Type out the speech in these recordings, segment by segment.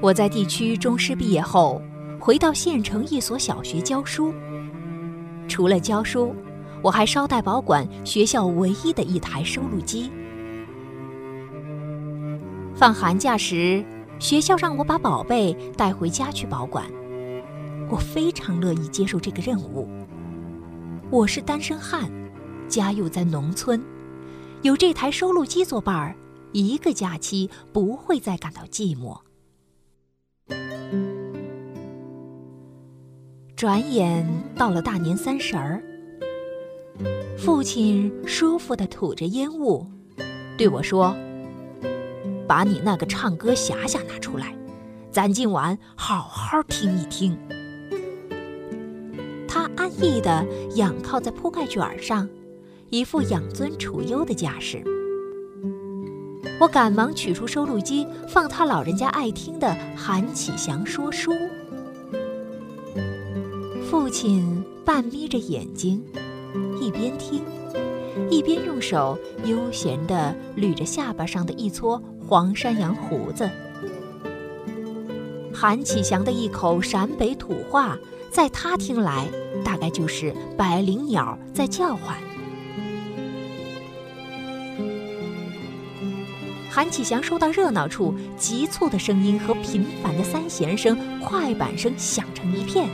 我在地区中师毕业后，回到县城一所小学教书。除了教书，我还捎带保管学校唯一的一台收录机。放寒假时，学校让我把宝贝带回家去保管，我非常乐意接受这个任务。我是单身汉，家又在农村，有这台收录机作伴儿，一个假期不会再感到寂寞。转眼到了大年三十儿，父亲舒服地吐着烟雾，对我说：“把你那个唱歌匣匣拿出来，咱今晚好好听一听。”他安逸地仰靠在铺盖卷上，一副养尊处优的架势。我赶忙取出收录机，放他老人家爱听的《韩启祥说书》。父亲半眯着眼睛，一边听，一边用手悠闲地捋着下巴上的一撮黄山羊胡子。韩启祥的一口陕北土话，在他听来，大概就是百灵鸟在叫唤。韩启祥说到热闹处，急促的声音和频繁的三弦声、快板声响成一片。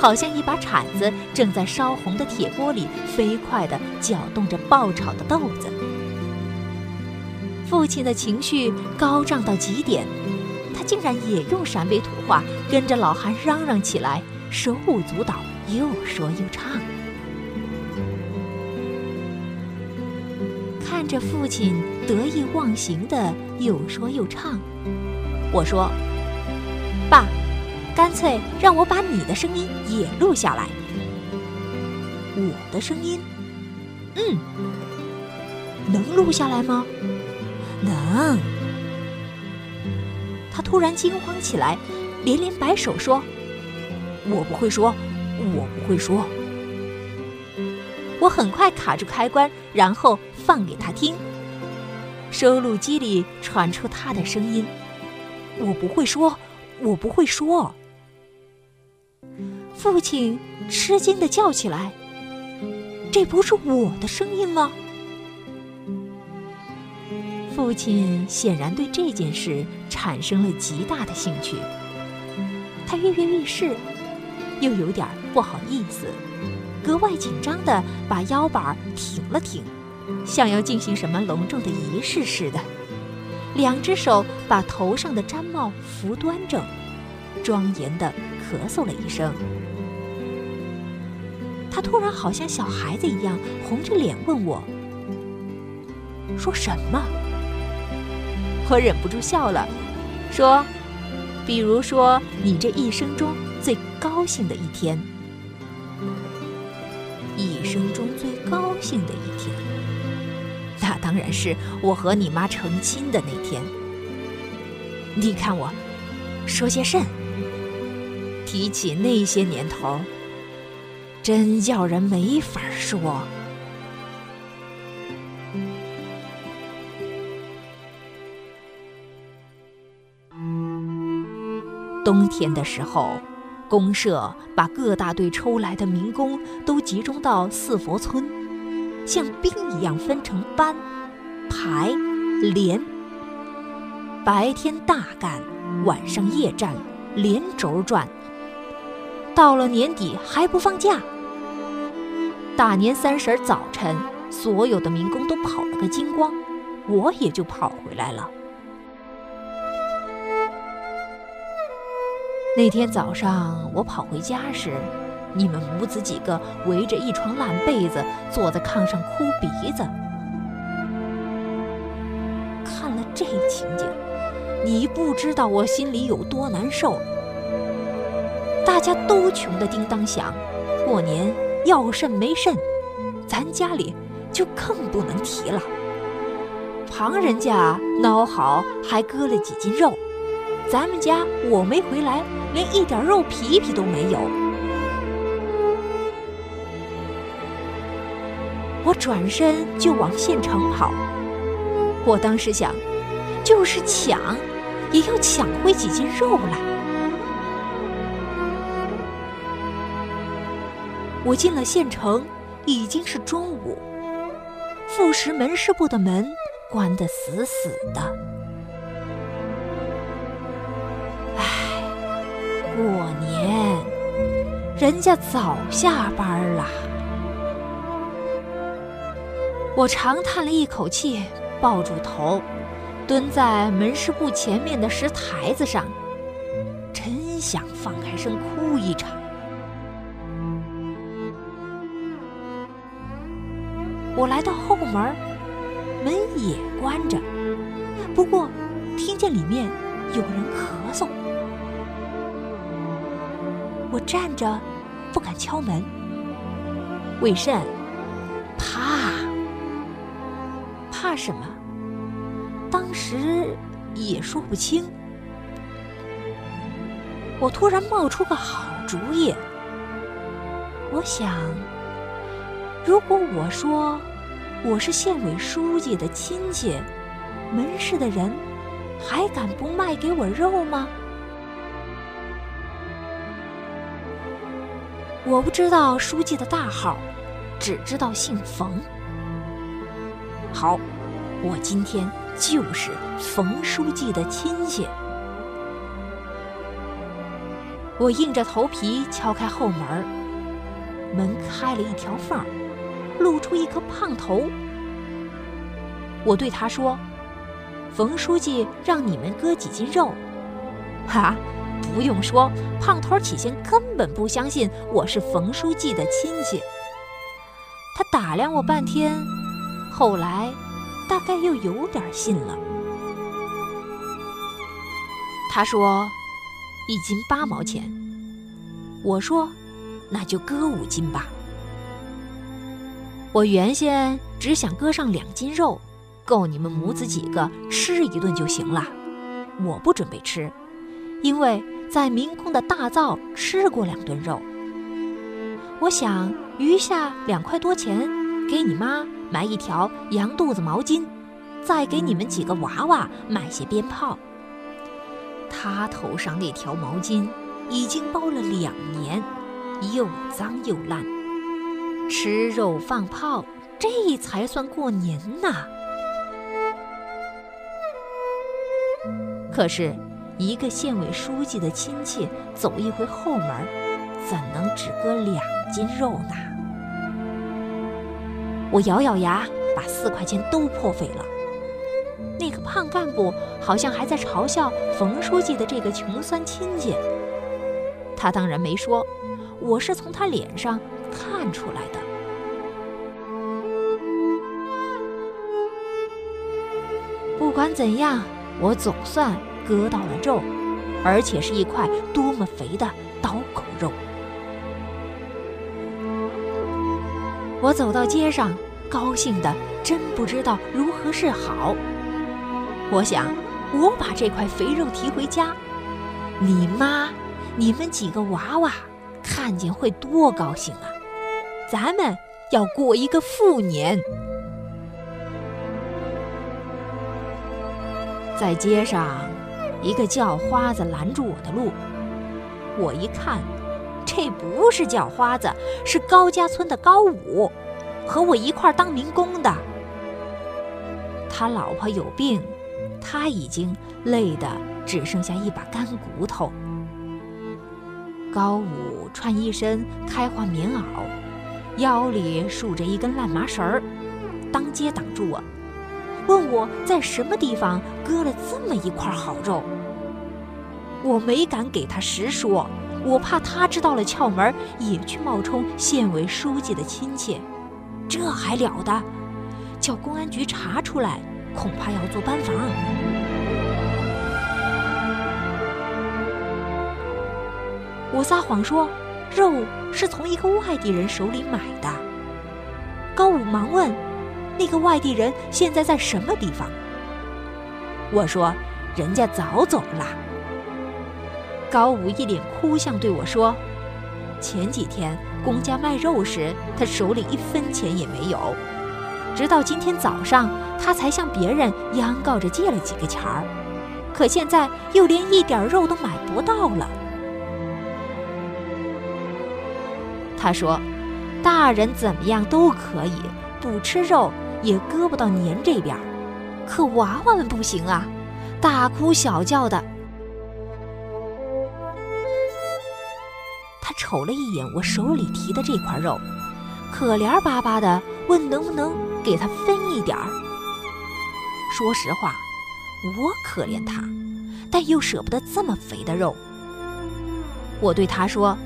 好像一把铲子正在烧红的铁锅里飞快地搅动着爆炒的豆子。父亲的情绪高涨到极点，他竟然也用陕北土话跟着老韩嚷嚷起来，手舞足蹈，又说又唱。看着父亲得意忘形的又说又唱，我说：“爸。”干脆让我把你的声音也录下来。我的声音，嗯，能录下来吗？能。他突然惊慌起来，连连摆手说：“我不会说，我不会说。”我很快卡住开关，然后放给他听。收录机里传出他的声音：“我不会说，我不会说。”父亲吃惊的叫起来：“这不是我的声音吗？”父亲显然对这件事产生了极大的兴趣，他跃跃欲试，又有点不好意思，格外紧张的把腰板挺了挺，像要进行什么隆重的仪式似的，两只手把头上的毡帽扶端正，庄严的咳嗽了一声。他突然好像小孩子一样红着脸问我：“说什么？”我忍不住笑了，说：“比如说你这一生中最高兴的一天，一生中最高兴的一天，那当然是我和你妈成亲的那天。你看我说些甚？提起那些年头。”真叫人没法说。冬天的时候，公社把各大队抽来的民工都集中到四佛村，像兵一样分成班、排、连，白天大干，晚上夜战，连轴转。到了年底还不放假。大年三十早晨，所有的民工都跑了个精光，我也就跑回来了。那天早上我跑回家时，你们母子几个围着一床烂被子，坐在炕上哭鼻子。看了这情景，你不知道我心里有多难受。大家都穷得叮当响，过年。要甚没甚，咱家里就更不能提了。旁人家孬好还割了几斤肉，咱们家我没回来，连一点肉皮皮都没有。我转身就往县城跑，我当时想，就是抢，也要抢回几斤肉来。我进了县城，已经是中午。副食门市部的门关得死死的。唉，过年，人家早下班了。我长叹了一口气，抱住头，蹲在门市部前面的石台子上，真想放开声哭一场。我来到后门，门也关着，不过听见里面有人咳嗽。我站着，不敢敲门，为甚？怕。怕什么？当时也说不清。我突然冒出个好主意。我想，如果我说我是县委书记的亲戚，门市的人还敢不卖给我肉吗？我不知道书记的大号，只知道姓冯。好，我今天就是冯书记的亲戚。我硬着头皮敲开后门，门开了一条缝儿，露出一颗胖头。我对他说：“冯书记让你们割几斤肉。”哈，不用说，胖头起先根本不相信我是冯书记的亲戚。他打量我半天。后来，大概又有点信了。他说：“一斤八毛钱。”我说：“那就割五斤吧。”我原先只想割上两斤肉，够你们母子几个吃一顿就行了。我不准备吃，因为在民工的大灶吃过两顿肉。我想余下两块多钱给你妈。买一条羊肚子毛巾，再给你们几个娃娃买些鞭炮。他头上那条毛巾已经包了两年，又脏又烂。吃肉放炮，这才算过年呐。可是，一个县委书记的亲戚走一回后门，怎能只割两斤肉呢？我咬咬牙，把四块钱都破费了。那个胖干部好像还在嘲笑冯书记的这个穷酸亲戚。他当然没说，我是从他脸上看出来的。不管怎样，我总算割到了肉，而且是一块多么肥的刀口肉。我走到街上，高兴的真不知道如何是好。我想，我把这块肥肉提回家，你妈、你们几个娃娃看见会多高兴啊！咱们要过一个富年。在街上，一个叫花子拦住我的路，我一看。这不是叫花子，是高家村的高武，和我一块当民工的。他老婆有病，他已经累得只剩下一把干骨头。高武穿一身开花棉袄，腰里竖着一根烂麻绳儿，当街挡住我，问我在什么地方割了这么一块好肉。我没敢给他实说。我怕他知道了窍门，也去冒充县委书记的亲戚，这还了得？叫公安局查出来，恐怕要做班房。我撒谎说，肉是从一个外地人手里买的。高武忙问：“那个外地人现在在什么地方？”我说：“人家早走了。”高武一脸哭相对我说：“前几天公家卖肉时，他手里一分钱也没有，直到今天早上，他才向别人央告着借了几个钱儿。可现在又连一点肉都买不到了。他说：“大人怎么样都可以，不吃肉也割不到您这边，可娃娃们不行啊，大哭小叫的。”他瞅了一眼我手里提的这块肉，可怜巴巴的问：“能不能给他分一点儿？”说实话，我可怜他，但又舍不得这么肥的肉。我对他说：“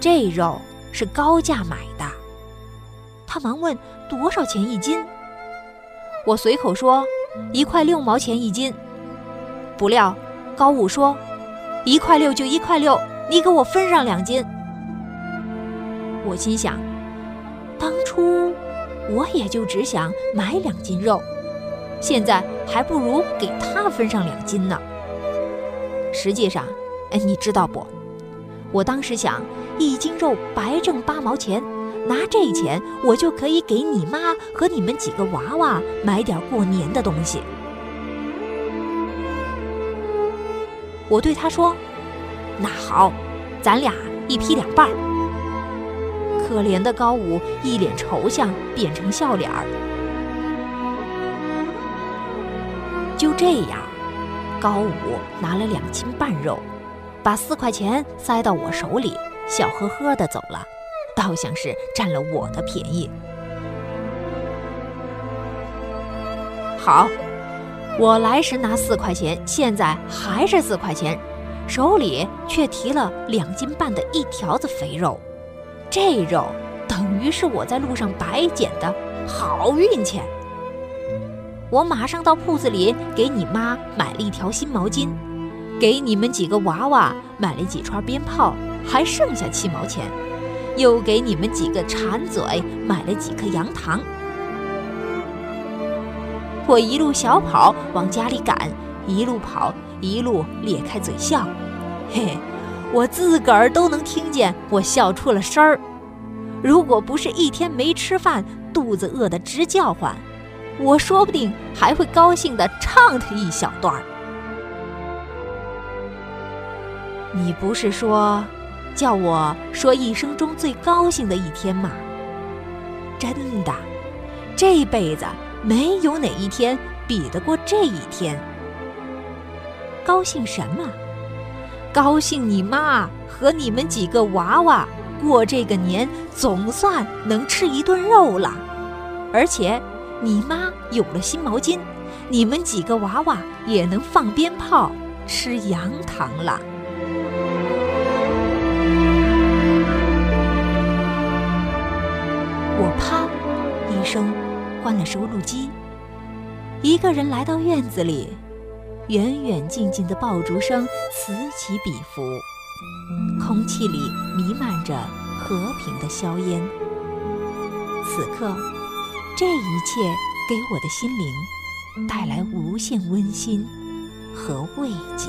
这肉。”是高价买的，他忙问多少钱一斤。我随口说一块六毛钱一斤，不料高武说一块六就一块六，你给我分上两斤。我心想，当初我也就只想买两斤肉，现在还不如给他分上两斤呢。实际上，哎，你知道不？我当时想。一斤肉白挣八毛钱，拿这钱我就可以给你妈和你们几个娃娃买点过年的东西。我对他说：“那好，咱俩一批两半。”可怜的高武一脸愁相，变成笑脸儿。就这样，高武拿了两斤半肉，把四块钱塞到我手里。笑呵呵的走了，倒像是占了我的便宜。好，我来时拿四块钱，现在还是四块钱，手里却提了两斤半的一条子肥肉。这肉等于是我在路上白捡的好运气。我马上到铺子里给你妈买了一条新毛巾，给你们几个娃娃买了几串鞭炮。还剩下七毛钱，又给你们几个馋嘴买了几颗羊糖。我一路小跑往家里赶，一路跑一路咧开嘴笑，嘿嘿，我自个儿都能听见我笑出了声儿。如果不是一天没吃饭，肚子饿得直叫唤，我说不定还会高兴地唱他一小段儿。你不是说？叫我说一生中最高兴的一天吗！真的，这辈子没有哪一天比得过这一天。高兴什么？高兴你妈和你们几个娃娃过这个年，总算能吃一顿肉了。而且，你妈有了新毛巾，你们几个娃娃也能放鞭炮、吃羊糖了。了收录机，一个人来到院子里，远远近近的爆竹声此起彼伏，空气里弥漫着和平的硝烟。此刻，这一切给我的心灵带来无限温馨和慰藉。